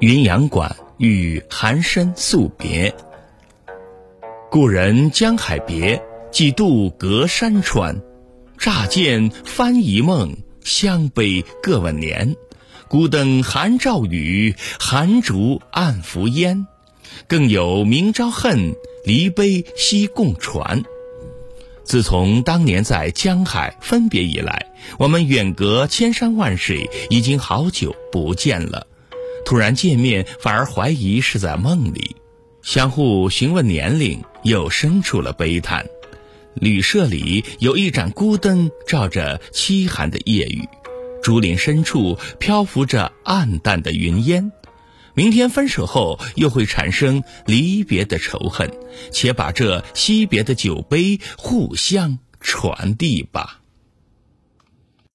云阳馆与寒山宿别。故人江海别，几度隔山川。乍见翻疑梦，相悲各问年。孤灯寒照雨，寒烛暗伏烟。更有明朝恨，离悲西共传。自从当年在江海分别以来，我们远隔千山万水，已经好久不见了。突然见面，反而怀疑是在梦里。相互询问年龄，又生出了悲叹。旅社里有一盏孤灯，照着凄寒的夜雨。竹林深处漂浮着暗淡的云烟。明天分手后，又会产生离别的仇恨。且把这惜别的酒杯互相传递吧。